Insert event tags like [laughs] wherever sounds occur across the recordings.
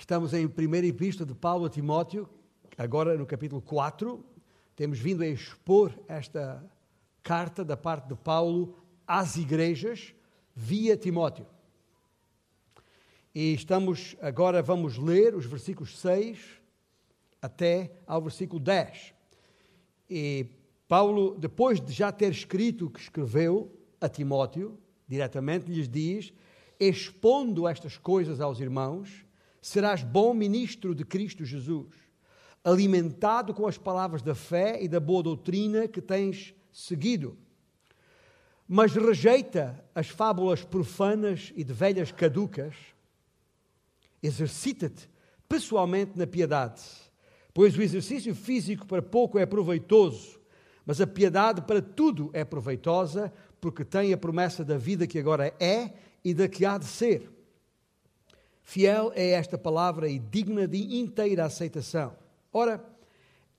Estamos em primeira epístola de Paulo a Timóteo, agora no capítulo 4. Temos vindo a expor esta carta da parte de Paulo às igrejas via Timóteo. E estamos agora vamos ler os versículos 6 até ao versículo 10. E Paulo, depois de já ter escrito o que escreveu a Timóteo, diretamente lhes diz: expondo estas coisas aos irmãos, serás bom ministro de Cristo Jesus, alimentado com as palavras da fé e da boa doutrina que tens seguido. Mas rejeita as fábulas profanas e de velhas caducas. Exercita-te pessoalmente na piedade, pois o exercício físico para pouco é proveitoso, mas a piedade para tudo é proveitosa, porque tem a promessa da vida que agora é e da que há de ser. Fiel é esta palavra e digna de inteira aceitação. Ora,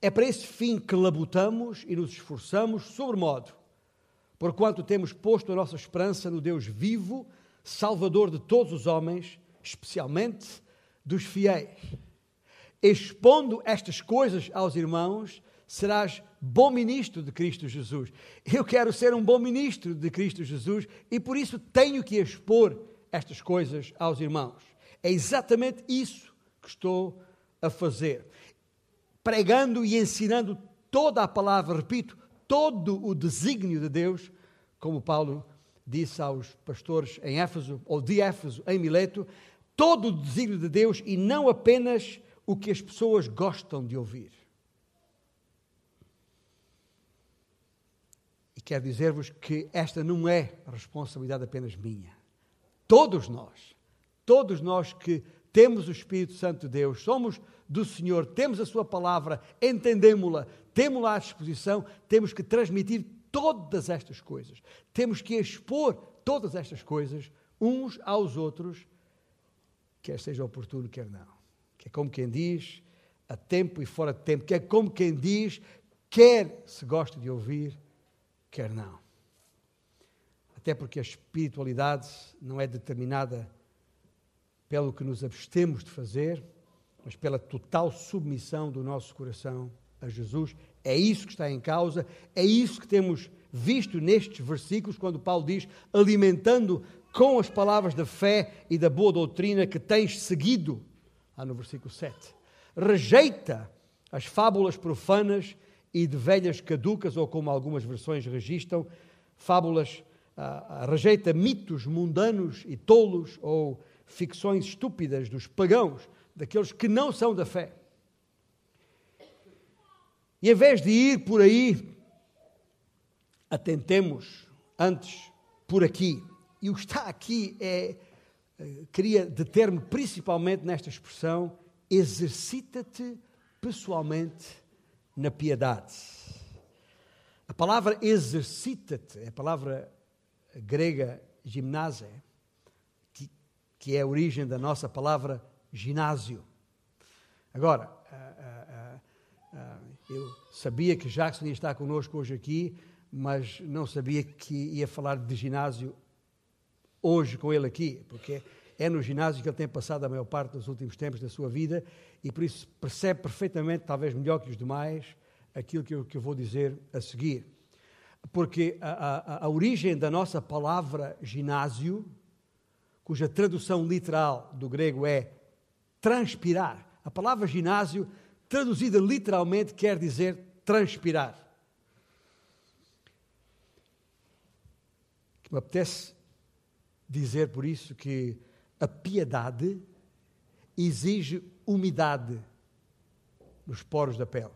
é para esse fim que labutamos e nos esforçamos sobremodo, porquanto temos posto a nossa esperança no Deus vivo, Salvador de todos os homens, especialmente dos fiéis. Expondo estas coisas aos irmãos, serás bom ministro de Cristo Jesus. Eu quero ser um bom ministro de Cristo Jesus e por isso tenho que expor estas coisas aos irmãos. É exatamente isso que estou a fazer pregando e ensinando toda a palavra, repito, todo o desígnio de Deus, como Paulo disse aos pastores em Éfeso, ou de Éfeso, em Mileto, todo o desígnio de Deus e não apenas o que as pessoas gostam de ouvir. E quero dizer-vos que esta não é responsabilidade apenas minha. Todos nós, todos nós que temos o Espírito Santo de Deus, somos do Senhor, temos a Sua palavra, entendemos-la, temos-la à disposição, temos que transmitir todas estas coisas. Temos que expor todas estas coisas uns aos outros, quer seja oportuno, quer não. Que é como quem diz, a tempo e fora de tempo, que é como quem diz, quer se gosta de ouvir, quer não. Até porque a espiritualidade não é determinada pelo que nos abstemos de fazer, mas pela total submissão do nosso coração a Jesus. É isso que está em causa, é isso que temos visto nestes versículos, quando Paulo diz: alimentando com as palavras da fé e da boa doutrina que tens seguido. Lá no versículo 7. Rejeita as fábulas profanas e de velhas caducas, ou como algumas versões registram, fábulas, ah rejeita mitos mundanos e tolos, ou ficções estúpidas dos pagãos, daqueles que não são da fé. E em vez de ir por aí, atentemos antes por aqui. E o que está aqui é, eh, queria deter-me principalmente nesta expressão: exercita-te pessoalmente na piedade. A palavra exercita-te, a palavra grega gimnase, que é a origem da nossa palavra ginásio. Agora, uh, uh, uh, eu sabia que Jackson ia estar connosco hoje aqui, mas não sabia que ia falar de ginásio hoje com ele aqui, porque é no ginásio que ele tem passado a maior parte dos últimos tempos da sua vida e por isso percebe perfeitamente, talvez melhor que os demais, aquilo que eu, que eu vou dizer a seguir. Porque a, a, a origem da nossa palavra ginásio cuja tradução literal do grego é transpirar. A palavra ginásio, traduzida literalmente, quer dizer transpirar. Me apetece dizer por isso que a piedade exige umidade nos poros da pele.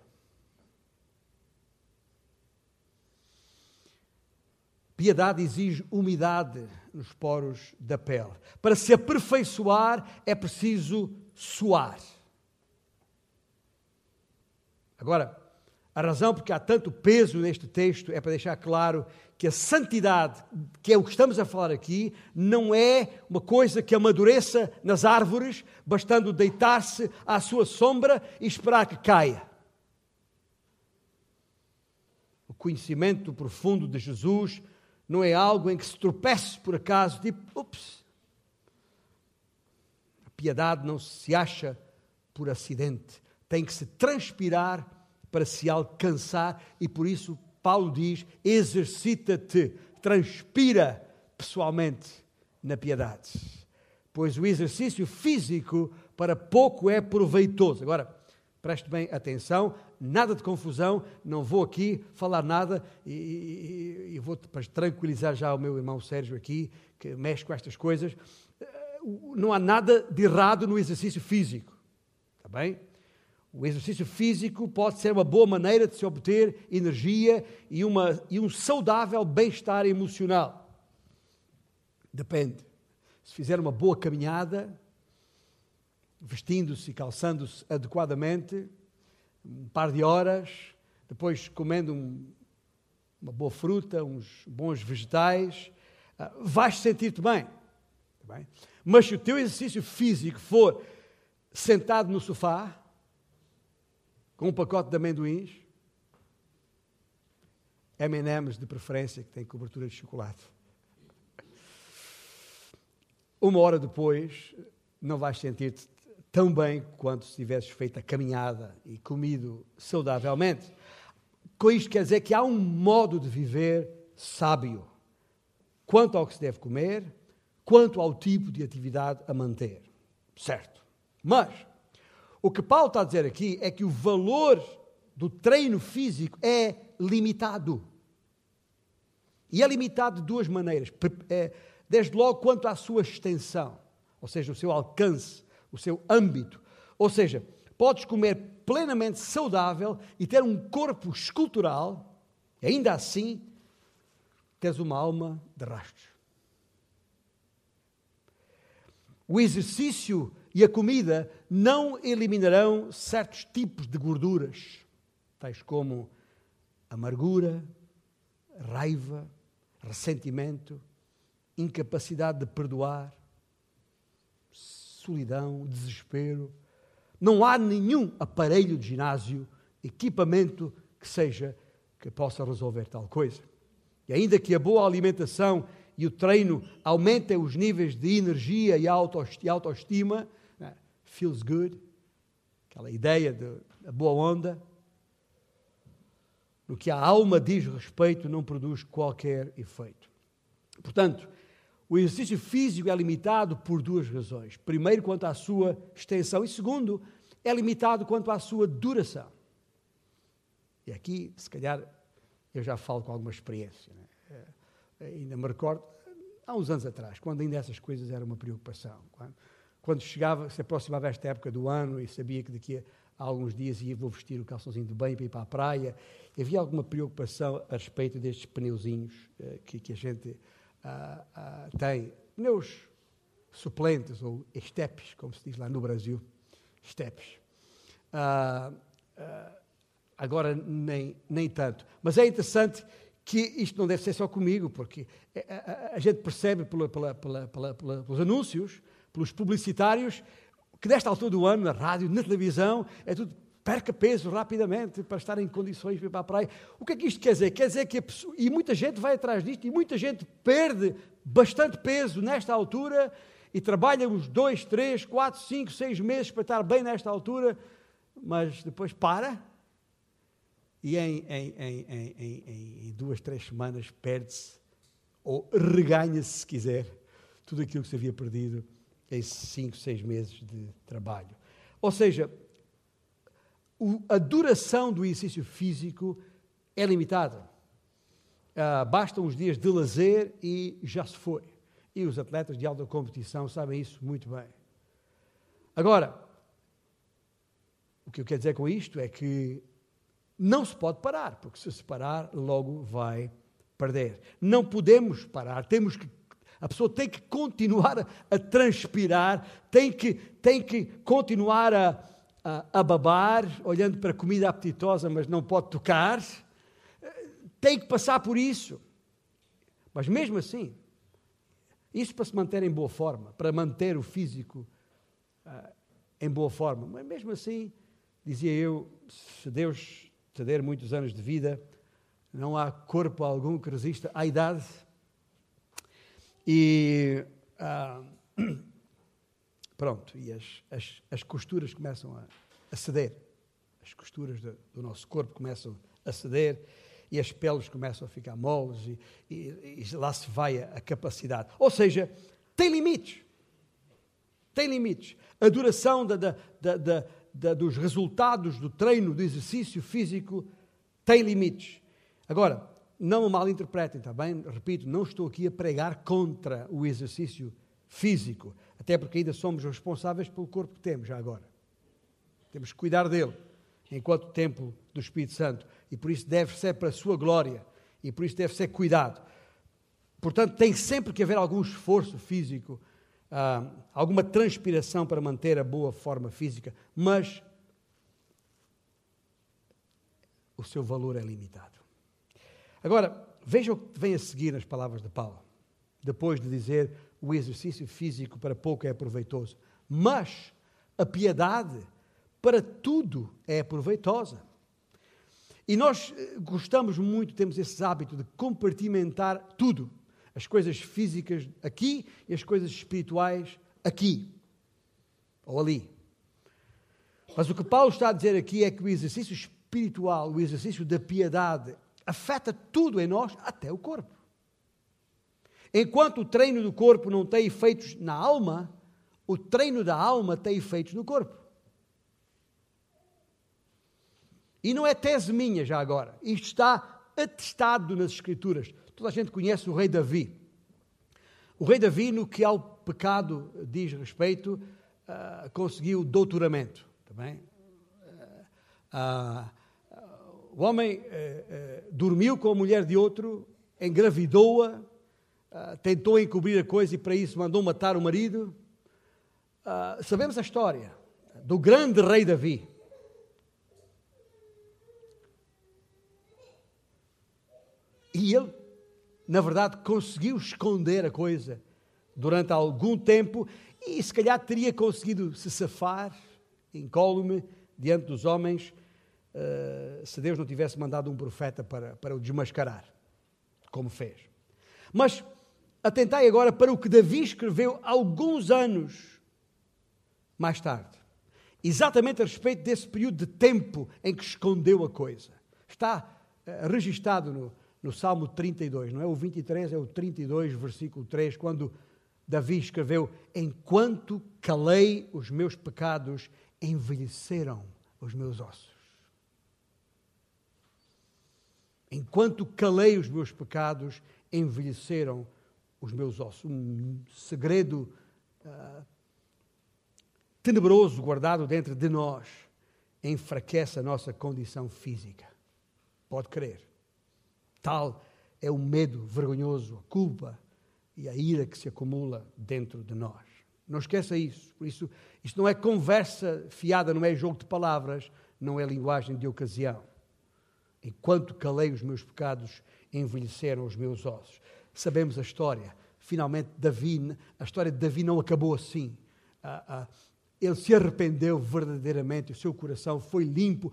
Piedade exige umidade nos poros da pele. Para se aperfeiçoar é preciso suar. Agora, a razão porque há tanto peso neste texto é para deixar claro que a santidade, que é o que estamos a falar aqui, não é uma coisa que amadureça nas árvores, bastando deitar-se à sua sombra e esperar que caia. O conhecimento profundo de Jesus não é algo em que se tropece por acaso, tipo, ups. A piedade não se acha por acidente, tem que se transpirar para se alcançar, e por isso Paulo diz: exercita-te, transpira pessoalmente na piedade. Pois o exercício físico para pouco é proveitoso. Agora, preste bem atenção, nada de confusão, não vou aqui falar nada e, e, e vou para tranquilizar já o meu irmão Sérgio aqui, que mexe com estas coisas. Eh, não há nada de errado no exercício físico, está bem? O exercício físico pode ser uma boa maneira de se obter energia e, uma, e um saudável bem-estar emocional. Depende. Se fizer uma boa caminhada, vestindo-se e calçando-se adequadamente, um par de horas, depois comendo um, uma boa fruta, uns bons vegetais, uh, vais sentir-te bem. Tá bem. Mas se o teu exercício físico for sentado no sofá, com um pacote de amendoins, M&M's de preferência, que tem cobertura de chocolate. Uma hora depois, não vais sentir-te tão bem quanto se tivesses feito a caminhada e comido saudavelmente. Com isto quer dizer que há um modo de viver sábio, quanto ao que se deve comer, quanto ao tipo de atividade a manter. Certo. Mas, o que Paulo está a dizer aqui é que o valor do treino físico é limitado. E é limitado de duas maneiras. É, desde logo, quanto à sua extensão, ou seja, o seu alcance o seu âmbito. Ou seja, podes comer plenamente saudável e ter um corpo escultural, ainda assim teres uma alma de rastros. O exercício e a comida não eliminarão certos tipos de gorduras, tais como amargura, raiva, ressentimento, incapacidade de perdoar, solidão, desespero. Não há nenhum aparelho de ginásio, equipamento que seja que possa resolver tal coisa. E ainda que a boa alimentação e o treino aumentem os níveis de energia e autoestima, né, feels good, aquela ideia da boa onda, no que a alma diz respeito, não produz qualquer efeito. Portanto, o exercício físico é limitado por duas razões. Primeiro, quanto à sua extensão, e segundo, é limitado quanto à sua duração. E aqui, se calhar, eu já falo com alguma experiência. Né? É, ainda me recordo, há uns anos atrás, quando ainda essas coisas eram uma preocupação. Quando, quando chegava, se aproximava esta época do ano e sabia que daqui a, alguns dias ia vou vestir o calçãozinho de bem para ir para a praia, havia alguma preocupação a respeito destes pneuzinhos uh, que, que a gente uh, uh, tem pneus suplentes, ou estepes, como se diz lá no Brasil, estepes. Uh, agora, nem, nem tanto. Mas é interessante que isto não deve ser só comigo, porque a, a gente percebe pela, pela, pela, pelos anúncios, pelos publicitários, que nesta altura do ano, na rádio, na televisão, é tudo perca peso rapidamente para estar em condições de ir para a praia. O que é que isto quer dizer? Quer dizer que pessoa, e muita gente vai atrás disto, e muita gente perde bastante peso nesta altura e trabalha uns dois, três, quatro, cinco, seis meses para estar bem nesta altura, mas depois para e em, em, em, em duas, três semanas perde-se ou reganha-se, se quiser, tudo aquilo que se havia perdido em cinco, seis meses de trabalho. Ou seja, o, a duração do exercício físico é limitada. Uh, bastam os dias de lazer e já se foi. E os atletas de alta competição sabem isso muito bem. Agora, o que eu quero dizer com isto é que não se pode parar, porque se se parar, logo vai perder. Não podemos parar, temos que a pessoa tem que continuar a transpirar, tem que, tem que continuar a, a, babar, olhando para comida apetitosa, mas não pode tocar. Tem que passar por isso. Mas mesmo assim, isso para se manter em boa forma, para manter o físico uh, em boa forma. Mas mesmo assim, dizia eu, se Deus te der muitos anos de vida, não há corpo algum que resista à idade. E uh, [clears throat] pronto, e as, as, as costuras começam a, a ceder. As costuras do, do, nosso corpo começam a ceder e as peles começam a ficar moles e, e, e lá se vai a, a capacidade. Ou seja, tem limites. Tem limites. A duração da, da, da, da, dos resultados do treino, do exercício físico, tem limites. Agora, não o mal interpretem, está bem? Repito, não estou aqui a pregar contra o exercício físico, até porque ainda somos responsáveis pelo corpo que temos, já agora. Temos que cuidar dele, enquanto templo do Espírito Santo, e por isso deve ser para a sua glória, e por isso deve ser cuidado. Portanto, tem sempre que haver algum esforço físico, ah, alguma transpiração para manter a boa forma física, mas o seu valor é limitado. Agora, veja o que vem a seguir nas palavras de Paulo, depois de dizer o exercício físico para pouco é proveitoso, mas a piedade para tudo é proveitosa. E nós eh, gostamos muito, temos esse hábito de compartimentar tudo, as coisas físicas aqui e as coisas espirituais aqui ou ali. Mas o que Paulo está a dizer aqui é que o exercício espiritual, o exercício da piedade, afeta tudo em nós, até o corpo. Enquanto o treino do corpo não tem efeitos na alma, o treino da alma tem efeitos no corpo. E não é tese minha já agora. Isto está atestado nas Escrituras. Toda a gente conhece o rei Davi. O rei Davi, no que ao pecado diz respeito, uh, conseguiu doutoramento. Também. Uh, uh, o homem eh, eh, dormiu com a mulher de outro, engravidou-a, ah, tentou encobrir a coisa e para isso mandou matar o marido. Ah, sabemos a história do grande rei Davi. E ele, na verdade, conseguiu esconder a coisa durante algum tempo e se calhar teria conseguido se safar incólume diante dos homens uh, se Deus não tivesse mandado um profeta para, para o desmascarar, como fez. Mas atentai agora para o que Davi escreveu alguns anos mais tarde, exatamente a respeito desse período de tempo em que escondeu a coisa. Está uh, registado no, no Salmo 32, não é o 23, é o 32, versículo 3, quando Davi escreveu: Enquanto calei os meus pecados, envelheceram os meus ossos. Enquanto calei os meus pecados, envelheceram os meus ossos. Um segredo uh, tenebroso guardado dentro de nós enfraquece a nossa condição física. Pode crer. Tal é o medo vergonhoso, a culpa e a ira que se acumula dentro de nós. Não esqueça isso. Por isso, isto não é conversa fiada, não é jogo de palavras, não é linguagem de ocasião. Enquanto calei os meus pecados, envelheceram os meus ossos. Sabemos a história. Finalmente, Davi, a história de Davi não acabou assim. Ah, ah, ele se arrependeu verdadeiramente, o seu coração foi limpo,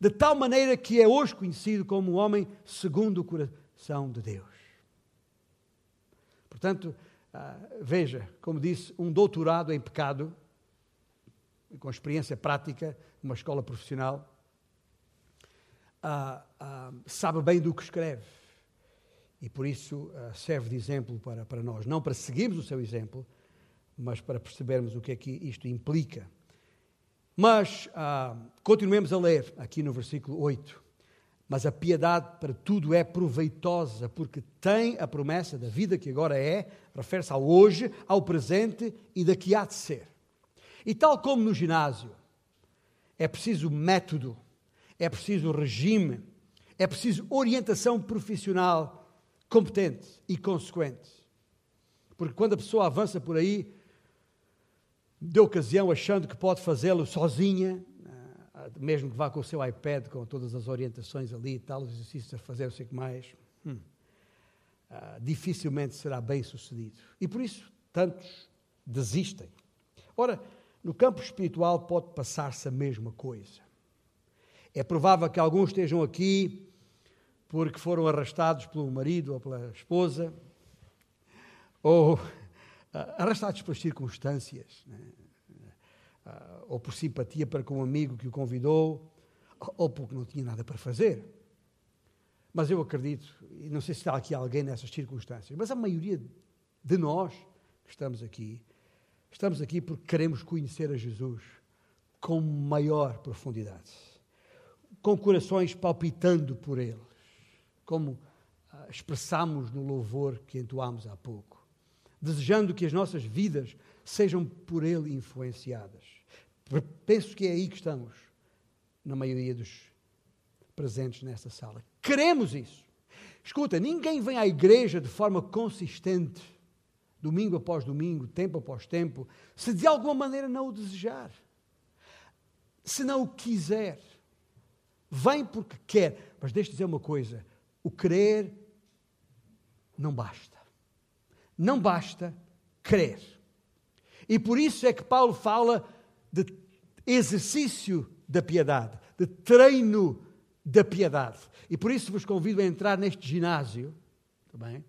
de tal maneira que é hoje conhecido como um homem segundo o coração de Deus. Portanto, ah, veja, como disse, um doutorado em pecado, com experiência prática, uma escola profissional, sabe bem do que escreve. E por isso ah, serve de exemplo para, para nós. Não para seguirmos o seu exemplo, mas para percebermos o que é que isto implica. Mas continuemos a ler aqui no versículo 8. Mas a piedade para tudo é proveitosa, porque tem a promessa da vida que agora é, refere-se ao hoje, ao presente e daqui há de ser. E tal como no ginásio, é preciso método é preciso regime, é preciso orientação profissional competente e consequente. Porque quando a pessoa avança por aí, de ocasião, achando que pode fazê-lo sozinha, ah, mesmo que vá com o seu iPad, com todas as orientações ali e tal, os exercícios a fazer, eu sei que mais, hum, uh, dificilmente será bem sucedido. E por isso, tantos desistem. Ora, no campo espiritual pode passar-se a mesma coisa. É provável que alguns estejam aqui porque foram arrastados pelo marido ou pela esposa, ou ah, arrastados pelas circunstâncias. Né? ou por simpatia para com um amigo que o convidou, ou porque não tinha nada para fazer. Mas eu acredito, e não sei se está aqui alguém nessas circunstâncias, mas a maioria de nós que estamos aqui, estamos aqui porque queremos conhecer a Jesus com maior profundidade, com corações palpitando por Ele, como ah, expressamos no louvor que entoámos há pouco, desejando que as nossas vidas sejam por Ele influenciadas. Penso que é aí que estamos, na maioria dos presentes nesta sala. Queremos isso. Escuta, ninguém vem à igreja de forma consistente, domingo após domingo, tempo após tempo, se de alguma maneira não o desejar, se não o quiser. Vem porque quer. Mas deixa-te dizer uma coisa: o querer não basta. Não basta crer. E por isso é que Paulo fala de exercício da piedade, de treino da piedade. E por isso vos convido a entrar neste ginásio, também. Tá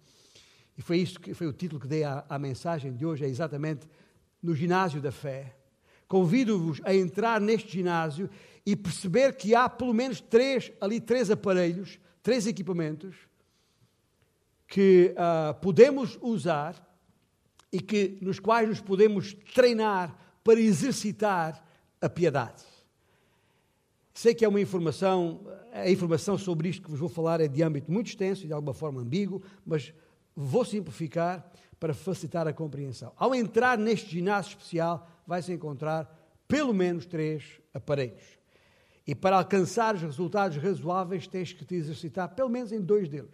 e foi isso que foi o título que dei à, à mensagem de hoje, é exatamente no ginásio da fé. Convido-vos a entrar neste ginásio e perceber que há pelo menos três, ali três aparelhos, três equipamentos que uh, podemos usar e que, nos quais nos podemos treinar para exercitar a piedade. Sei que é uma informação, a informação sobre isto que vos vou falar é de âmbito muito extenso e de alguma forma ambíguo, mas vou simplificar para facilitar a compreensão. Ao entrar neste ginásio especial, vai-se encontrar pelo menos três aparelhos. E para alcançar os resultados razoáveis, tens que te exercitar pelo menos em dois deles.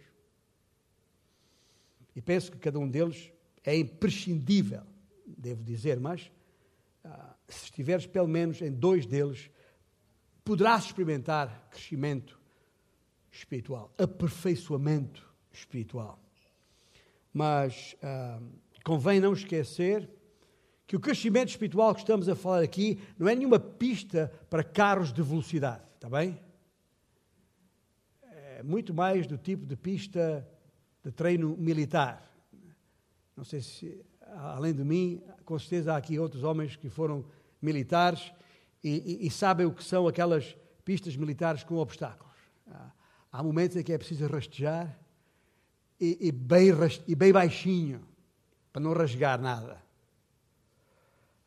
E penso que cada um deles é imprescindível, devo dizer, mas ah, se estiveres pelo menos em dois deles, poderás experimentar crescimento espiritual, aperfeiçoamento espiritual. Mas ah, convém não esquecer que o crescimento espiritual que estamos a falar aqui não é nenhuma pista para carros de velocidade, está bem? É muito mais do tipo de pista de treino militar. Não sei se, além de mim, com certeza há aqui outros homens que foram militares e, e, e sabem o que são aquelas pistas militares com obstáculos. Há, momentos em que é preciso rastejar e, e, bem, e bem baixinho, para não rasgar nada.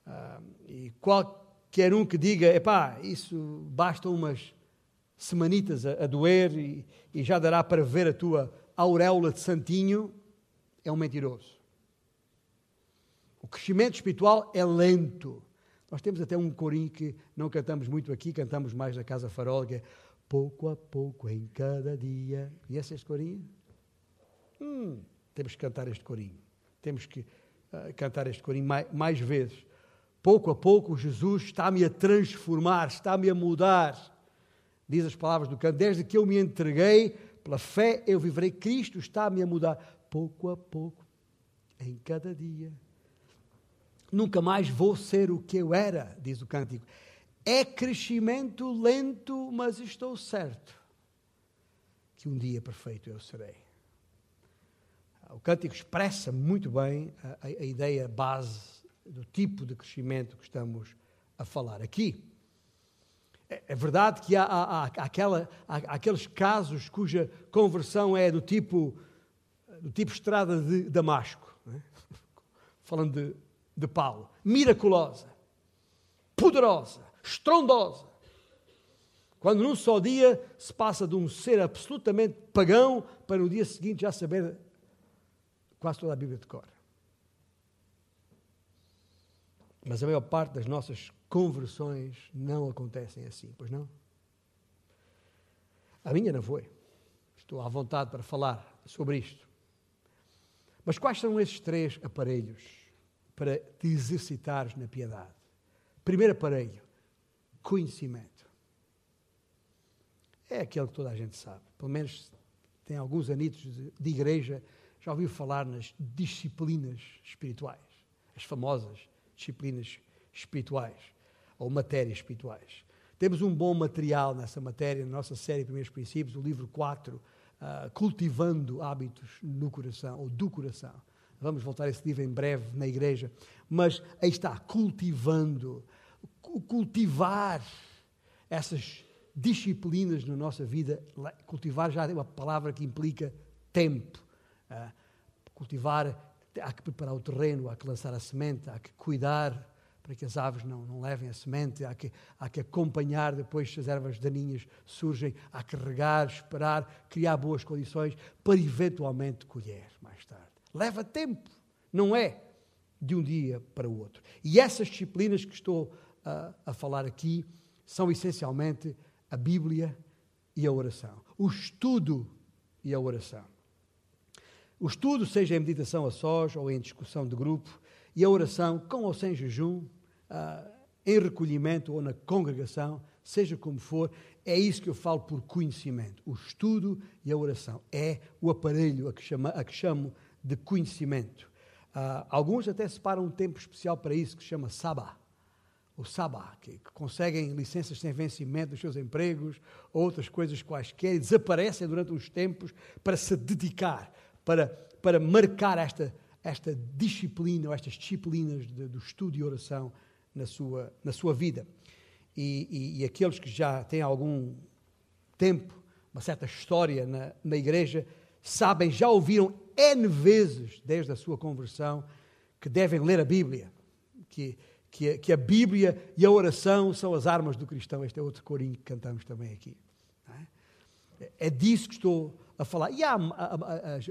Ah, e qualquer um que diga, epá, isso basta umas semanitas a, a doer e, e já dará para ver a tua auréola de santinho, é um mentiroso. O crescimento espiritual é lento. Nós temos até um corinho que não cantamos muito aqui, cantamos mais na Casa Farol, que é pouco a pouco em cada dia. Conhece este corinho? Hum, temos que cantar este corinho. Temos que uh, cantar este corinho mais, mais vezes. Pouco a pouco Jesus está-me a transformar, está-me a mudar. Diz as palavras do canto, desde que eu me entreguei, pela fé eu viverei. Cristo está-me a mudar. Pouco a pouco, em cada dia Nunca mais vou ser o que eu era, diz o cântico. É crescimento lento, mas estou certo que um dia perfeito eu serei. O cântico expressa muito bem a, a, ideia base do tipo de crescimento que estamos a falar aqui. É, é verdade que há, há, há, aquela, há, aqueles casos cuja conversão é do tipo, do tipo estrada de Damasco, é? [laughs] falando de de Paulo. Miraculosa, poderosa, estrondosa. Quando num só dia se passa de um ser absolutamente pagão para no dia seguinte já saber quase toda a Bíblia de cor. Mas a maior parte das nossas conversões não acontecem assim, pois não? A minha não foi. Estou à vontade para falar sobre isto. Mas quais são esses três aparelhos para te exercitares na piedade. Primeiro aparelho, conhecimento. É aquele que toda a gente sabe. Pelo menos tem alguns anitos de, de igreja, já ouviu falar nas disciplinas espirituais, as famosas disciplinas espirituais ou matérias espirituais. Temos um bom material nessa matéria, na nossa série Primeiros Princípios, o livro 4, uh, ah, Cultivando Hábitos no Coração, ou do Coração. Vamos voltar a esse livro em breve na igreja. Mas aí está, cultivando. cultivar essas disciplinas na nossa vida. Cultivar já é uma palavra que implica tempo. Uh, cultivar, há que preparar o terreno, há que lançar a semente, há que cuidar para que as aves não, não levem a semente, há que, há que acompanhar depois se as ervas daninhas surgem, há que regar, esperar, criar boas condições para eventualmente colher mais tarde. Leva tempo, não é de um dia para o outro. E essas disciplinas que estou uh, a falar aqui são essencialmente a Bíblia e a oração. O estudo e a oração. O estudo, seja em meditação a sós ou em discussão de grupo, e a oração, com ou sem jejum, uh, em recolhimento ou na congregação, seja como for, é isso que eu falo por conhecimento. O estudo e a oração é o aparelho a que, chama, a que chamo de conhecimento. Uh, alguns até separam um tempo especial para isso, que se chama Sabá. O Sabá, que, que conseguem licenças sem vencimento dos seus empregos, outras coisas quaisquer, e desaparecem durante uns tempos para se dedicar, para, para marcar esta, esta disciplina, ou estas disciplinas de, do estudo e oração na sua, na sua vida. E, e, e, aqueles que já têm algum tempo, uma certa história na, na igreja, sabem, já ouviram N vezes, desde a sua conversão, que devem ler a Bíblia, que, que, que a Bíblia e a oração são as armas do cristão. Este é outro corinho que cantamos também aqui. É? é disso que estou a falar. E há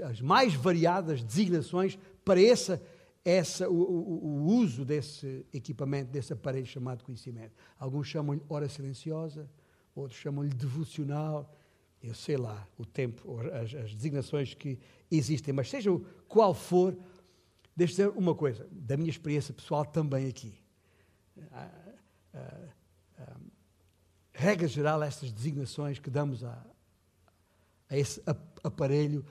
as, mais variadas designações para essa essa, o, o, o, uso desse equipamento, desse aparelho chamado conhecimento. Alguns chamam-lhe hora silenciosa, outros chamam-lhe devocional, eu sei lá o tempo, as, as, designações que existem, mas seja qual for, deixe dizer uma coisa, da minha experiência pessoal também aqui. Ah, ah, ah, regra geral, estas designações que damos a, a esse aparelho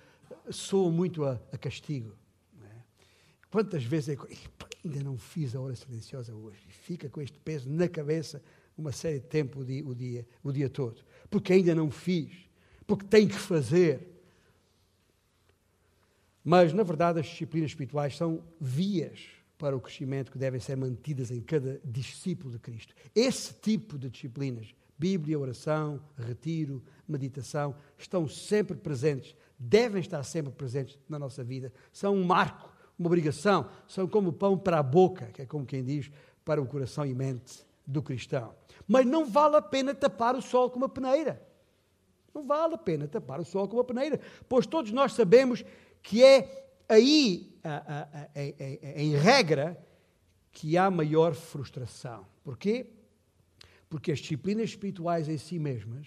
soam muito a, a castigo. Quantas vezes é ainda não fiz a hora silenciosa hoje? Fica com este peso na cabeça uma série de tempo o dia, o dia, o dia todo. Porque ainda não fiz. Porque tenho que fazer. Mas, na verdade, as disciplinas espirituais são vias para o crescimento que devem ser mantidas em cada discípulo de Cristo. Esse tipo de disciplinas, Bíblia, oração, retiro, meditação, estão sempre presentes, devem estar sempre presentes na nossa vida. São um marco uma obrigação, são como pão para a boca, que é como quem diz, para o coração e mente do cristão. Mas não vale a pena tapar o sol com uma peneira. Não vale a pena tapar o sol com uma peneira, pois todos nós sabemos que é aí, em regra, que há maior frustração. Porquê? Porque as disciplinas espirituais em si mesmas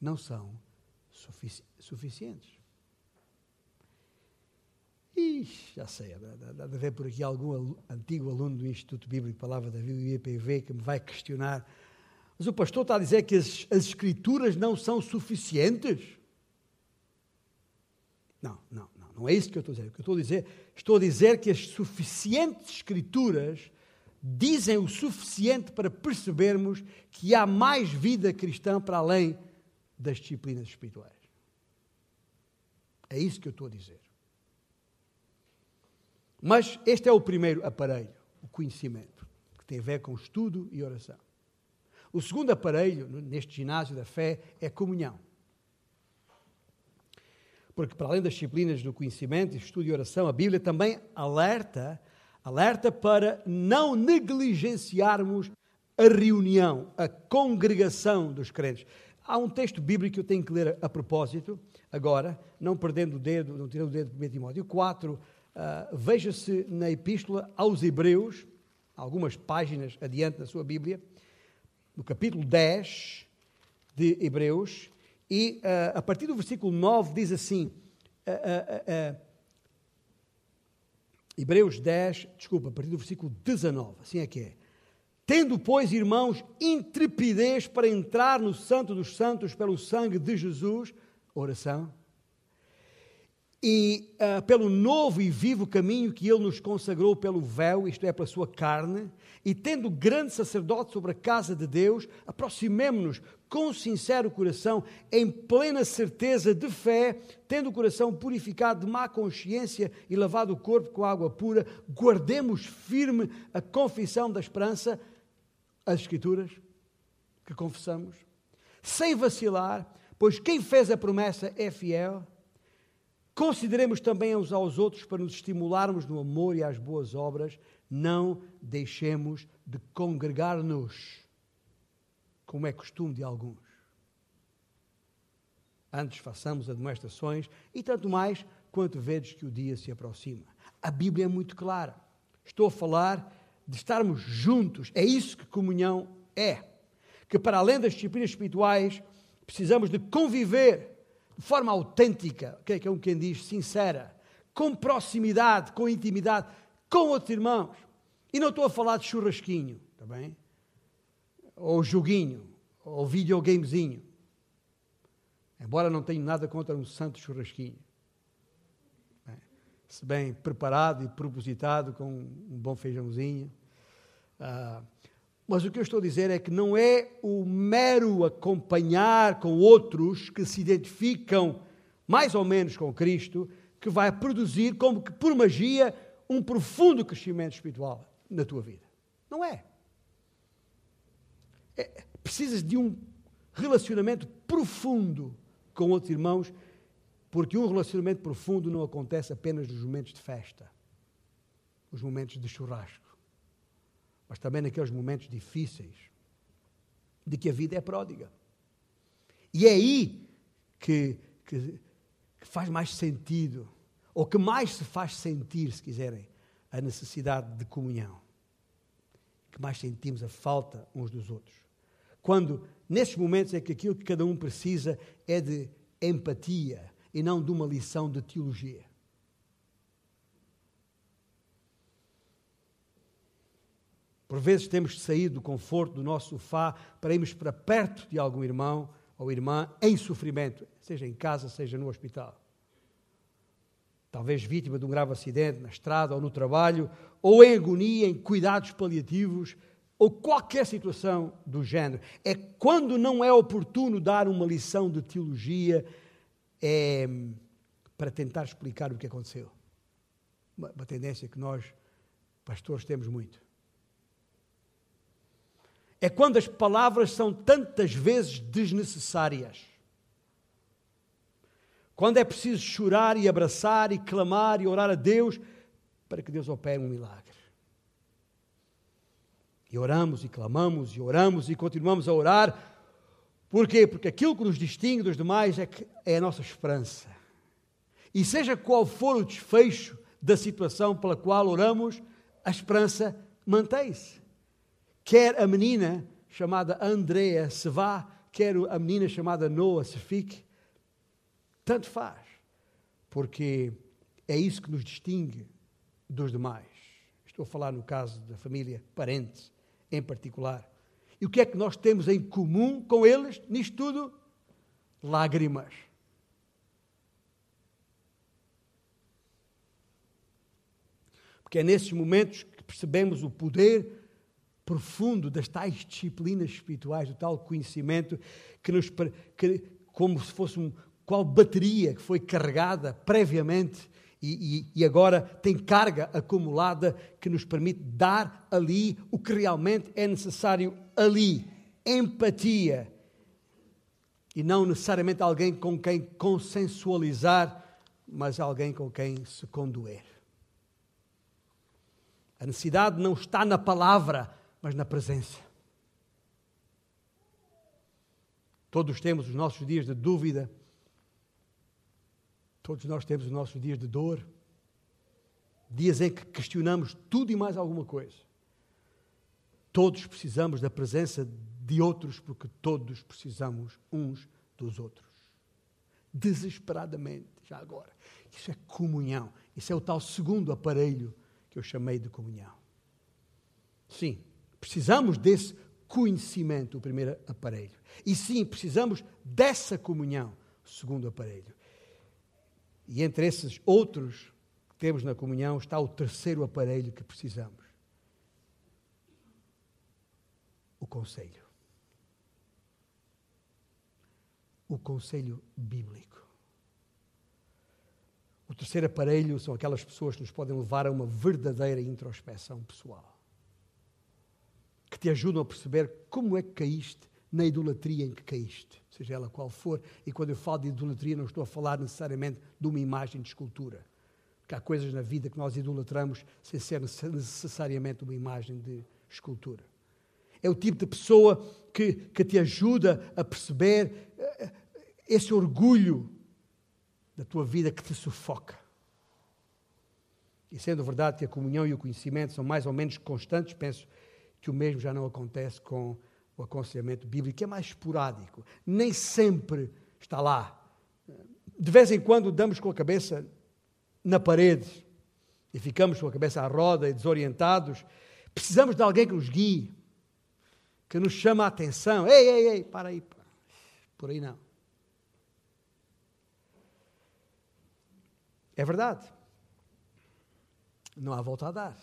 não são sufici suficientes. Ixi, já sei, deve haver por aqui algum antigo aluno do Instituto Bíblico Palavra da Vida, IPV, que me vai questionar. Mas o pastor está a dizer que as, as escrituras não são suficientes? Não, não, não, não é isso que eu estou a dizer. O que eu estou a dizer, estou a dizer que as suficientes escrituras dizem o suficiente para percebermos que há mais vida cristã para além das disciplinas espirituais. É isso que eu estou a dizer. Mas este é o primeiro aparelho, o conhecimento, que tem a ver com estudo e oração. O segundo aparelho, neste ginásio da fé, é comunhão. Porque, para além das disciplinas do conhecimento, estudo e oração, a Bíblia também alerta, alerta para não negligenciarmos a reunião, a congregação dos crentes. Há um texto bíblico que eu tenho que ler a, propósito, agora, não perdendo o dedo, não tirando o dedo de 1 Timóteo 4, Uh, Veja-se na Epístola aos Hebreus, algumas páginas adiante da sua Bíblia, no capítulo 10 de Hebreus, e uh, a partir do versículo 9 diz assim: uh, Hebreus 10, desculpa, a partir do versículo 19, assim é que é. Tendo, pois, irmãos, intrepidez para entrar no Santo dos Santos pelo sangue de Jesus, oração, e uh, pelo novo e vivo caminho que ele nos consagrou pelo véu, isto é, pela sua carne, e tendo grande sacerdote sobre a casa de Deus, aproximemo-nos com sincero coração, em plena certeza de fé, tendo o coração purificado de má consciência e lavado o corpo com água pura, guardemos firme a confissão da esperança as Escrituras que confessamos, sem vacilar, pois quem fez a promessa é fiel. Consideremos também uns aos outros para nos estimularmos no amor e às boas obras. Não deixemos de congregar-nos, como é costume de alguns. Antes façamos admoestações e tanto mais quanto vedes que o dia se aproxima. A Bíblia é muito clara. Estou a falar de estarmos juntos. É isso que comunhão é. Que para além das disciplinas espirituais, precisamos de conviver de forma autêntica, que é um quem diz sincera, com proximidade, com intimidade, com outros irmãos. E não estou a falar de churrasquinho, está bem? Ou joguinho, ou videogamezinho. Embora não tenha nada contra um santo churrasquinho. se bem preparado e propositado, com um bom feijãozinho. Ah, mas o que eu estou a dizer é que não é o mero acompanhar com outros que se identificam mais ou menos com Cristo que vai produzir, como que por magia, um profundo crescimento espiritual na tua vida. Não é. É precisas de um relacionamento profundo com outros irmãos, porque um relacionamento profundo não acontece apenas nos momentos de festa, nos momentos de churrasco mas também naqueles momentos difíceis de que a vida é pródiga. E é aí que, que, que faz mais sentido, ou que mais se faz sentir, se quiserem, a necessidade de comunhão. Que mais sentimos a falta uns dos outros. Quando, nesses momentos, é que aquilo que cada um precisa é de empatia e não de uma lição de teologia. Por vezes temos de sair do conforto do nosso sofá para irmos para perto de algum irmão ou irmã em sofrimento, seja em casa, seja no hospital. Talvez vítima de um grave acidente na estrada ou no trabalho, ou em agonia, em cuidados paliativos, ou qualquer situação do género. É quando não é oportuno dar uma lição de teologia é, para tentar explicar o que aconteceu. Uma, uma tendência que nós, pastores, temos muito é quando as palavras são tantas vezes desnecessárias. Quando é preciso chorar e abraçar e clamar e orar a Deus para que Deus opere um milagre. E oramos e clamamos e oramos e continuamos a orar. Por quê? Porque aquilo que nos distingue dos demais é, que é a nossa esperança. E seja qual for o desfecho da situação pela qual oramos, a esperança mantém-se. Quer a menina chamada Andrea se vá, quer a menina chamada Noah se fique, tanto faz, porque é isso que nos distingue dos demais. Estou a falar no caso da família, parentes em particular. E o que é que nós temos em comum com eles nisto tudo? Lágrimas. Porque é nesses momentos que percebemos o poder profundo das tais disciplinas espirituais, do tal conhecimento que nos que, como se fosse um qual bateria que foi carregada previamente e, e, e, agora tem carga acumulada que nos permite dar ali o que realmente é necessário ali. Empatia. E não necessariamente alguém com quem consensualizar, mas alguém com quem se condoer. A necessidade não está na palavra, mas na presença. Todos temos os nossos dias de dúvida, todos nós temos os nossos dias de dor, dias em que questionamos tudo e mais alguma coisa. Todos precisamos da presença de outros, porque todos precisamos uns dos outros. Desesperadamente, já agora. Isso é comunhão. Isso é o tal segundo aparelho que eu chamei de comunhão. Sim, Precisamos desse conhecimento, o primeiro aparelho. E sim, precisamos dessa comunhão, o segundo aparelho. E entre esses outros que temos na comunhão está o terceiro aparelho que precisamos: o conselho. O conselho bíblico. O terceiro aparelho são aquelas pessoas que nos podem levar a uma verdadeira introspeção pessoal que te ajudam a perceber como é que caíste na idolatria em que caíste, seja ela qual for. E quando eu falo de idolatria, não estou a falar necessariamente de uma imagem de escultura. Porque há coisas na vida que nós idolatramos sem ser necessariamente uma imagem de escultura. É o tipo de pessoa que, que te ajuda a perceber eh, esse orgulho da tua vida que te sufoca. E sendo verdade que a comunhão e o conhecimento são mais ou menos constantes, penso que o mesmo já não acontece com o aconselhamento bíblico, é mais esporádico. Nem sempre está lá. De vez em quando damos com a cabeça na parede e ficamos com a cabeça à roda e desorientados. Precisamos de alguém que nos guie, que nos chame a atenção. Ei, ei, ei, para aí. Por aí não. É verdade. Não há volta a dar.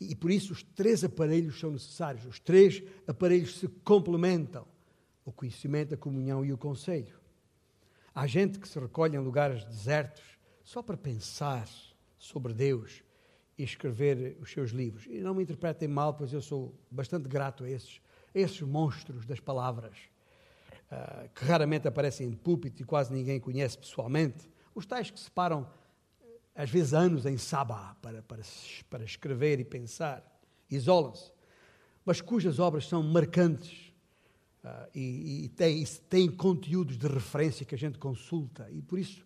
E, e, por isso os três aparelhos são necessários. Os três aparelhos se complementam: o conhecimento, a comunhão e o conselho. Há gente que se recolhe em lugares desertos só para pensar sobre Deus e escrever os seus livros. E não me interpretem mal, pois eu sou bastante grato a esses, a esses monstros das palavras, uh, que raramente aparecem em púlpito e quase ninguém conhece pessoalmente. Os tais que se param às vezes anos em Sabá para, para, para escrever e pensar, isolam-se, mas cujas obras são marcantes uh, e, e têm, têm, conteúdos de referência que a gente consulta, e por isso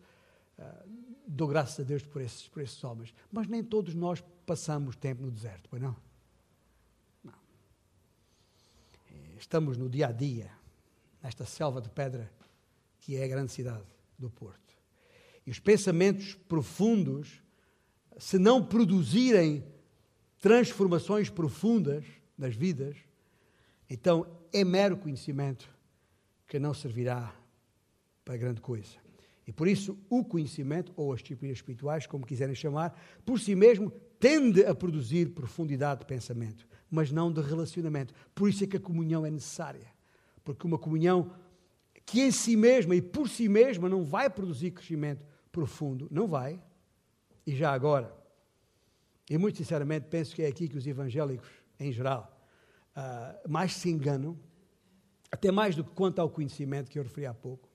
uh, dou graças a Deus por esses, por esses homens. Mas nem todos nós passamos tempo no deserto, pois não? Não. Estamos no dia a dia, nesta selva de pedra que é a grande cidade do Porto. E os pensamentos profundos, se não produzirem transformações profundas nas vidas, então é mero conhecimento que não servirá para grande coisa. E por isso o conhecimento, ou as disciplinas espirituais, como quiserem chamar, por si mesmo tende a produzir profundidade de pensamento, mas não de relacionamento. Por isso é que a comunhão é necessária. Porque uma comunhão que em si mesma e por si mesma não vai produzir crescimento profundo, não vai. E já agora, e muito sinceramente penso que é aqui que os evangélicos, em geral, uh, mais se enganam, até mais do que quanto ao conhecimento que eu referi há pouco.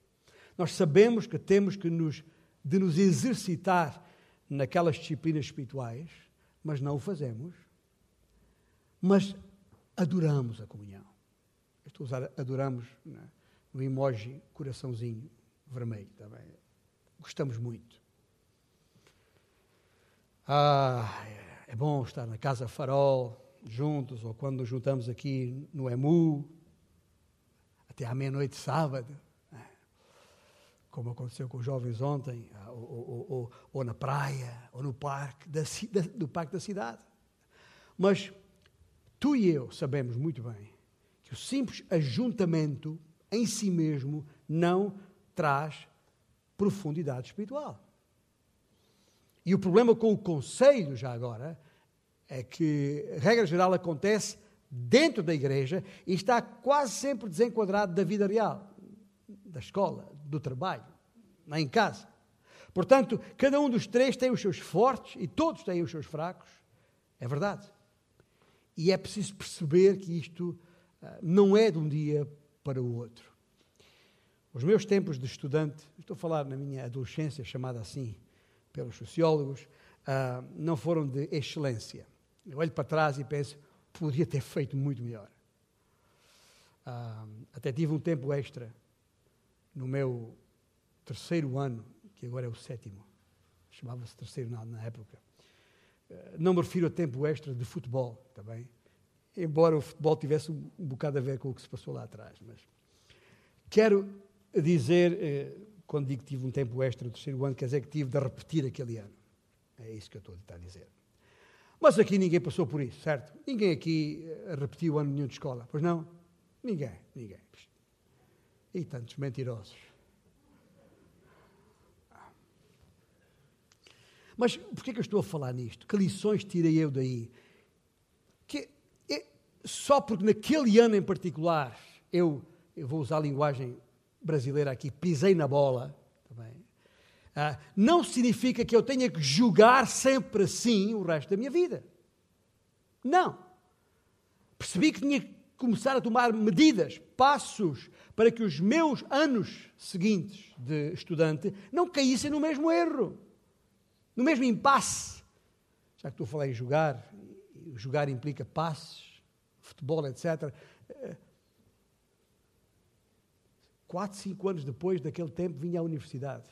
Nós sabemos que temos que nos, de nos exercitar naquelas disciplinas espirituais, mas não o fazemos. Mas adoramos a comunhão. Estou a usar adoramos né, no emoji coraçãozinho vermelho também. Gostamos muito. Ah, é bom estar na Casa Farol juntos, ou quando nos juntamos aqui no EMU, até à meia-noite sábado, né? como aconteceu com os jovens ontem, ah, ou, ou, ou, ou na praia, ou no parque, da, do parque da cidade. Mas tu e eu sabemos muito bem que o simples ajuntamento em si mesmo não traz profundidade espiritual. E o problema com o conselho, já agora, é que, regra geral, acontece dentro da igreja e está quase sempre desenquadrado da vida real, da escola, do trabalho, lá em casa. Portanto, cada um dos três tem os seus fortes e todos têm os seus fracos. É verdade. E é preciso perceber que isto uh, não é de um dia para o outro. Os meus tempos de estudante, estou a falar na minha adolescência, chamada assim pelos sociólogos, uh, não foram de excelência. Eu olho para trás e penso, podia ter feito muito melhor. Uh, até tive um tempo extra no meu terceiro ano, que agora é o sétimo, chamava-se terceiro na, na época. Uh, não me refiro a tempo extra de futebol, também, embora o futebol tivesse um bocado a ver com o que se passou lá atrás. Mas quero dizer, eh, quando digo que tive um tempo extra no terceiro ano, quer dizer que tive de repetir aquele ano. É isso que eu estou a tentar dizer. Mas aqui ninguém passou por isso, certo? Ninguém aqui eh, repetiu ano nenhum de escola, pois não? Ninguém, ninguém. E tantos mentirosos. Mas porquê que eu estou a falar nisto? Que lições tirei eu daí? Que é, só porque naquele ano em particular eu, eu vou usar a linguagem brasileira aqui, pisei na bola, também, ah, não significa que eu tenha que julgar sempre assim o resto da minha vida. Não. Percebi que tinha começar a tomar medidas, passos, para que os meus anos seguintes de estudante não caíssem no mesmo erro, no mesmo impasse. Já que estou a falar em jogar, jogar implica passes, futebol, etc. Quatro, cinco anos depois daquele tempo, vinha à universidade.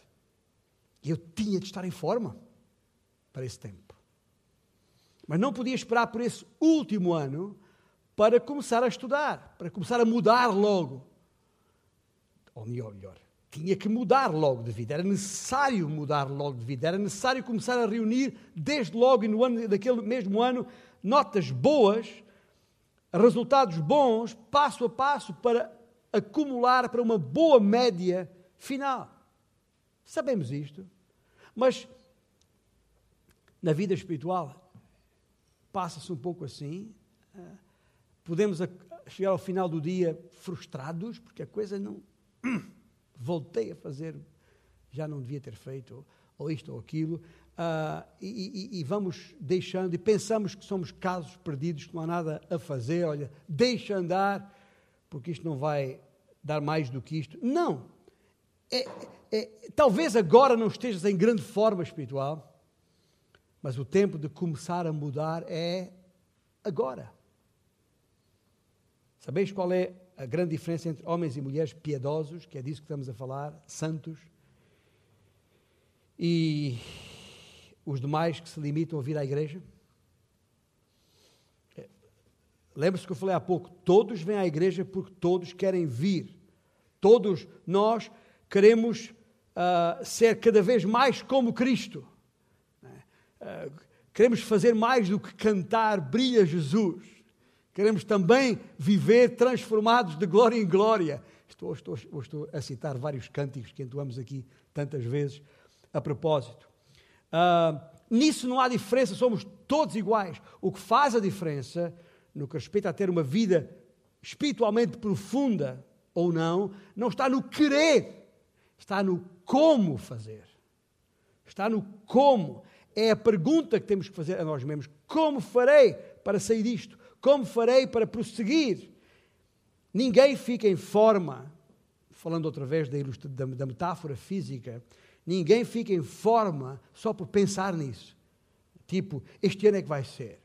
E eu tinha de estar em forma para esse tempo. Mas não podia esperar por esse último ano para começar a estudar, para começar a mudar logo. Ou melhor, melhor, tinha que mudar logo de vida, era necessário mudar logo de vida, era necessário começar a reunir desde logo e no ano daquele mesmo ano notas boas, resultados bons, passo a passo para acumular para uma boa média final. Sabemos isto, mas na vida espiritual passa-se um pouco assim. Podemos chegar ao final do dia frustrados, porque a coisa não. Voltei a fazer, já não devia ter feito, ou isto ou aquilo, uh, e, e, e, vamos deixando, e pensamos que somos casos perdidos, que não há nada a fazer, olha, deixa andar, porque isto não vai dar mais do que isto. Não! É, é, talvez agora não estejas em grande forma espiritual, mas o tempo de começar a mudar é agora. Sabeis qual é a grande diferença entre homens e mulheres piedosos, que é disso que estamos a falar, santos, e os demais que se limitam a vir à igreja? É, lembre-se que eu falei há pouco, todos vêm à igreja porque todos querem vir. Todos nós queremos uh, ser cada vez mais como Cristo. Uh, queremos fazer mais do que cantar Brilha Jesus. Queremos também viver transformados de glória em glória. Estou, estou, estou a citar vários cânticos que entoamos aqui tantas vezes a propósito. Uh, nisso não há diferença, somos todos iguais. O que faz a diferença, no que respeita a ter uma vida espiritualmente profunda ou não, não está no querer, está no como fazer. Está no como. É a pergunta que temos que fazer a nós mesmos: como farei para sair disto? Como farei para prosseguir? Ninguém fica em forma, falando outra vez da, da, da metáfora física, ninguém fica em forma só por pensar nisso. Tipo, este ano é que vai ser.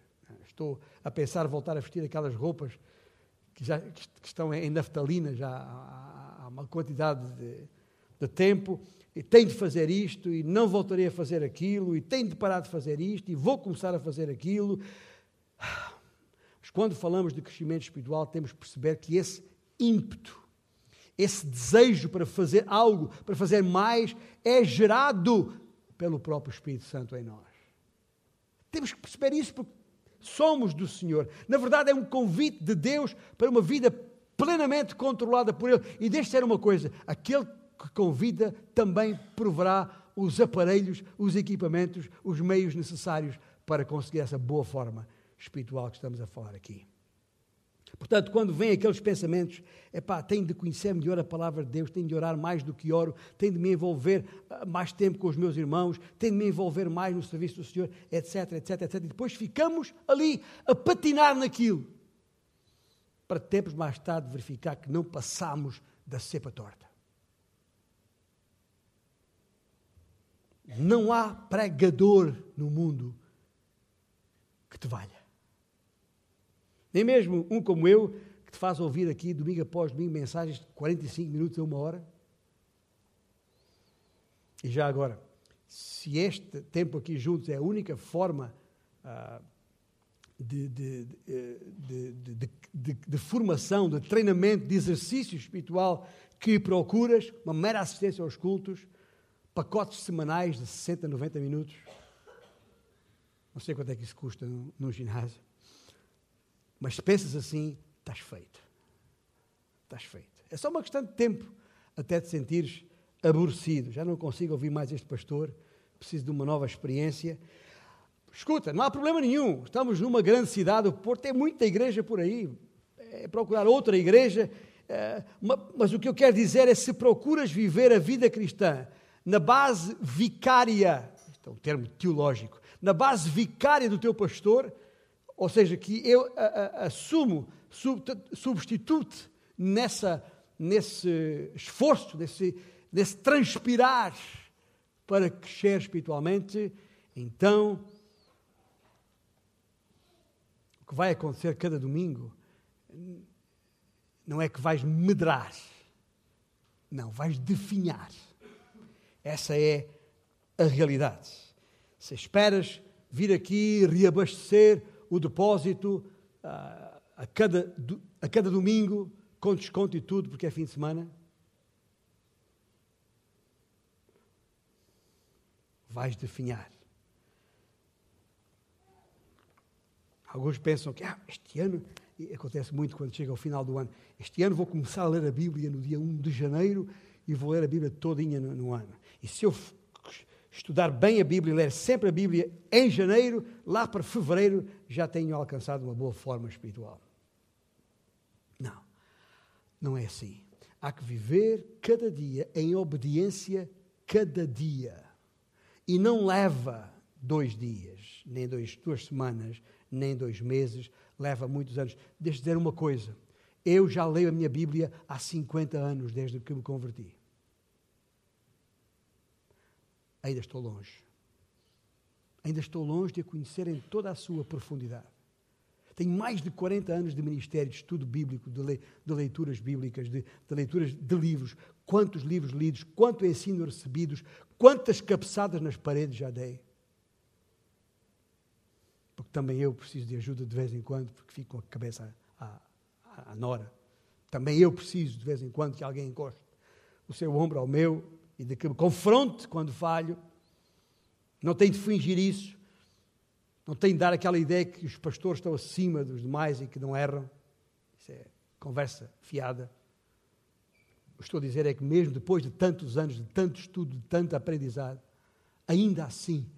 Estou a pensar voltar a vestir aquelas roupas que, já, que estão em naftalina já há, uma quantidade de, de tempo e tenho de fazer isto e não voltarei a fazer aquilo e tenho de parar de fazer isto e vou começar a fazer aquilo. Mas quando falamos de crescimento espiritual, temos que perceber que esse ímpeto, esse desejo para fazer algo, para fazer mais, é gerado pelo próprio Espírito Santo em nós. Temos que perceber isso porque somos do Senhor. Na verdade, é um convite de Deus para uma vida plenamente controlada por Ele. E deixe ser uma coisa: aquele que convida também proverá os aparelhos, os equipamentos, os meios necessários para conseguir essa boa forma espiritual que estamos a falar aqui. Portanto, quando vêm aqueles pensamentos, é pá, tenho de conhecer melhor a palavra de Deus, tenho de orar mais do que oro, tenho de me envolver ah, mais tempo com os meus irmãos, tenho de me envolver mais no serviço do Senhor, etc, etc, etc. E depois ficamos ali a patinar naquilo, para tempos mais tarde verificar que não passamos da cepa torta. Não há pregador no mundo que te valha. Nem mesmo um como eu, que te faz ouvir aqui domingo após domingo mensagens de 45 minutos a uma hora. E já agora, se este tempo aqui juntos é a única forma ah, de, de, de, de, formação, de treinamento, de exercício espiritual que procuras, uma mera assistência aos cultos, pacotes semanais de 60, 90 minutos, não sei quanto é que isso custa no ginásio. Mas pensas assim, estás feito. Estás feito. É só uma questão de tempo até te sentires aborrecido. Já não consigo ouvir mais este pastor, preciso de uma nova experiência. Escuta, não há problema nenhum. Estamos numa grande cidade, o Porto tem muita igreja por aí. É procurar outra igreja. É, mas o que eu quero dizer é: se procuras viver a vida cristã na base vicária, este é um termo teológico, na base vicária do teu pastor, ou seja, que eu a, a, assumo substitute nessa, nesse esforço, nesse, nesse transpirar para crescer espiritualmente, então o que vai acontecer cada domingo não é que vais medrar, não, vais definhar. Essa é a realidade. Se esperas vir aqui reabastecer o depósito uh, a, cada, a cada domingo, com desconto e tudo, porque é fim de semana, vais definhar. Alguns pensam que ah, este ano, acontece muito quando chega ao final do ano, este ano vou começar a ler a Bíblia no dia 1 de janeiro e vou ler a Bíblia todinha no, no ano. E se eu estudar bem a Bíblia e ler sempre a Bíblia em janeiro, lá para fevereiro, já tenho alcançado uma boa forma espiritual. Não, não é assim. Há que viver cada dia em obediência cada dia. E não leva dois dias, nem dois, duas semanas, nem dois meses, leva muitos anos. Deixa-me dizer uma coisa. Eu já leio a minha Bíblia há 50 anos, desde que me converti ainda estou longe. Ainda estou longe de a conhecer em toda a sua profundidade. Tenho mais de 40 anos de ministério, de estudo bíblico, de, le, de leituras bíblicas, de, de, leituras de livros. Quantos livros lidos, quanto ensino recebidos, quantas cabeçadas nas paredes já dei. Porque também eu preciso de ajuda de vez em quando, porque fico com a cabeça à, à, à nora. Também eu preciso de vez em quando que alguém encoste o seu ombro ao meu e de que me confronte quando falho. Não tenho de fingir isso. Não tenho de dar aquela ideia que os pastores estão acima dos demais e que não erram. Isso é conversa fiada. O que estou a dizer é que, mesmo depois de tantos anos, de tanto estudo, de tanto aprendizado, ainda assim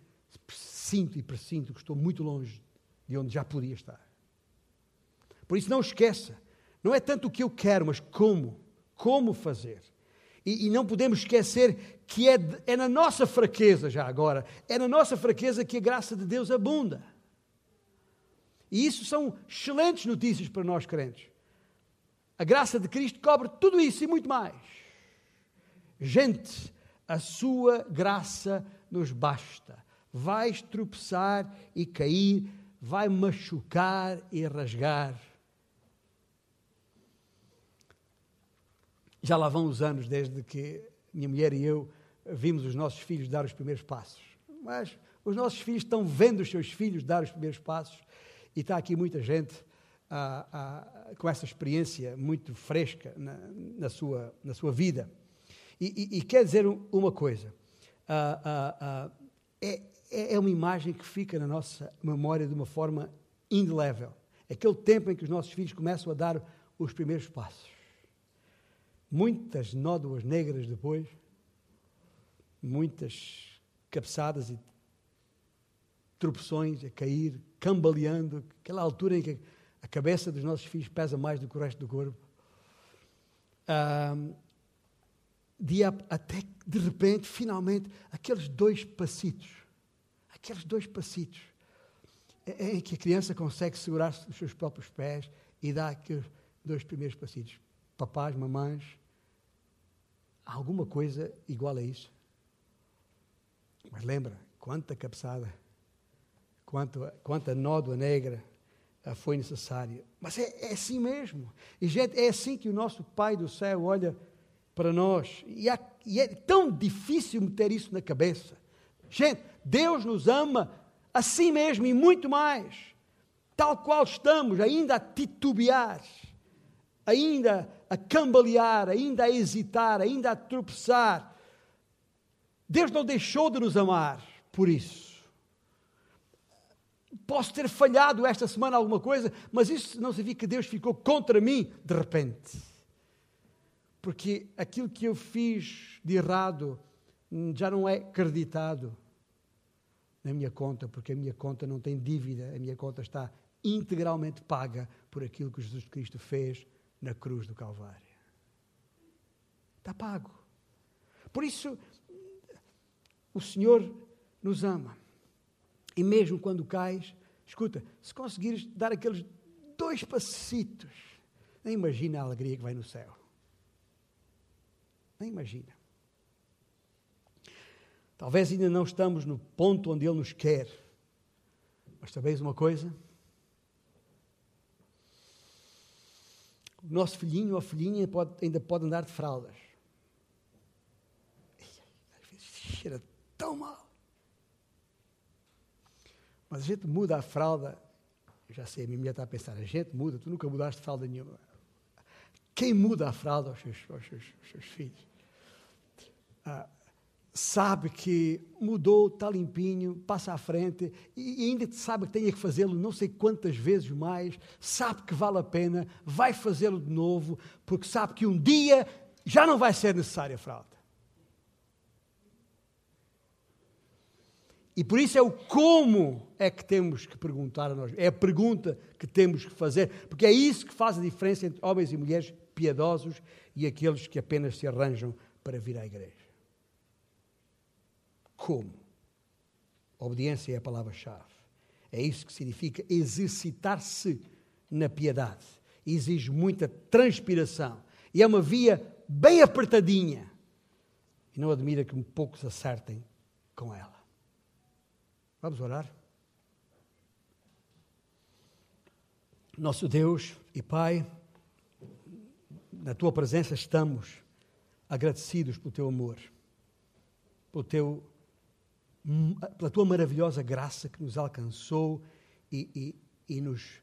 sinto e pressinto que estou muito longe de onde já podia estar. Por isso, não esqueça, não é tanto o que eu quero, mas como. Como fazer. E, e, não podemos esquecer que é, é na nossa fraqueza, já agora, é na nossa fraqueza que a graça de Deus abunda. E isso são excelentes notícias para nós crentes. A graça de Cristo cobre tudo isso e muito mais. Gente, a sua graça nos basta. Vais tropeçar e cair, vai machucar e rasgar Já lá vão os anos desde que minha mulher e eu vimos os nossos filhos dar os primeiros passos. Mas os nossos filhos estão vendo os seus filhos dar os primeiros passos e está aqui muita gente ah, ah, com essa experiência muito fresca na, na, sua, na sua vida. E, e, e quer dizer uma coisa: ah, é, é uma imagem que fica na nossa memória de uma forma indelével. Aquele tempo em que os nossos filhos começam a dar os primeiros passos muitas nódoas negras depois, muitas cabeçadas e tropeções a cair, cambaleando, aquela altura em que a cabeça dos nossos filhos pesa mais do que o resto do corpo. de, até que, de repente, finalmente, aqueles dois passitos, aqueles dois passitos, em que a criança consegue segurar os seus próprios pés e dá aqueles dois primeiros passitos. Papás, mamães, Há alguma coisa igual a isso? Mas lembra, quanta cabeçada, quanta, quanta nódoa negra foi necessária. Mas é, é, assim mesmo. E, gente, é assim que o nosso Pai do céu olha para nós. E, há, e é tão difícil meter isso na cabeça. Gente, Deus nos ama assim mesmo e muito mais. Tal qual estamos, ainda a titubear, ainda a cambalear, ainda a hesitar, ainda a tropeçar. Deus não deixou de nos amar por isso. Posso ter falhado esta semana alguma coisa, mas isso não significa que Deus ficou contra mim de repente. Porque aquilo que eu fiz de errado já não é acreditado na minha conta, porque a minha conta não tem dívida, a minha conta está integralmente paga por aquilo que Jesus Cristo fez na cruz do Calvário. Está pago. Por isso, o Senhor nos ama. E mesmo quando cais, escuta, se conseguires dar aqueles dois passitos. Nem imagina a alegria que vai no céu. Nem imagina. Talvez ainda não estamos no ponto onde Ele nos quer. Mas talvez uma coisa. O nosso filhinho ou filhinha pode, ainda pode andar de fraldas. Às vezes cheira tão mal. Mas a gente muda a fralda. Eu já sei, a minha mulher está a pensar, a gente muda, tu nunca mudaste fralda nenhuma. Quem muda a fralda aos seus, aos seus, aos seus filhos? Ah, sabe que mudou, está limpinho, passa à frente e ainda sabe que tem que fazê-lo não sei quantas vezes mais, sabe que vale a pena, vai fazê-lo de novo, porque sabe que um dia já não vai ser necessária a fralda. E por isso é o como é que temos que perguntar a nós. É a pergunta que temos que fazer, porque é isso que faz a diferença entre homens e mulheres piedosos e aqueles que apenas se arranjam para vir à igreja. Como? obediência é a palavra-chave. É isso que significa exercitar-se na piedade. Exige muita transpiração. E é uma via bem apertadinha. E não admira que poucos acertem com ela. Vamos orar? Nosso Deus e Pai, na tua presença estamos agradecidos pelo teu amor, pelo teu pela tua maravilhosa graça que nos alcançou e, e, e nos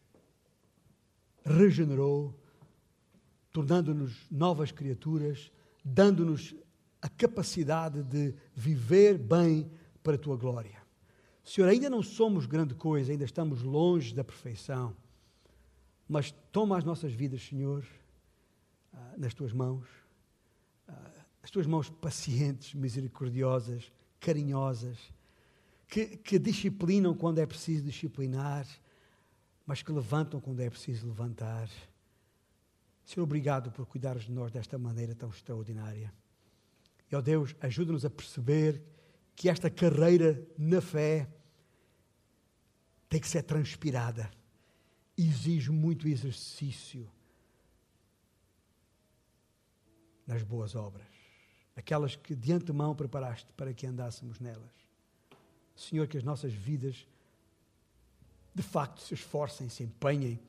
regenerou, tornando-nos novas criaturas, dando-nos a capacidade de viver bem para a tua glória. Senhor, ainda não somos grande coisa, ainda estamos longe da perfeição, mas toma as nossas vidas, Senhor, ah, nas tuas mãos, ah, as tuas mãos pacientes, misericordiosas, carinhosas, que, que disciplinam quando é preciso disciplinar, mas que levantam quando é preciso levantar. Senhor, obrigado por cuidares de nós desta maneira tão extraordinária. E, ó Deus, ajuda-nos a perceber que esta carreira na fé tem que ser transpirada. Exige muito exercício nas boas obras aquelas que de antemão preparaste para que andássemos nelas. Senhor, que as nossas vidas de facto se esforcem, se empenhem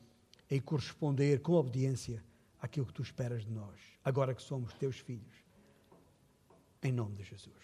em corresponder com obediência àquilo que tu esperas de nós, agora que somos teus filhos. Em nome de Jesus.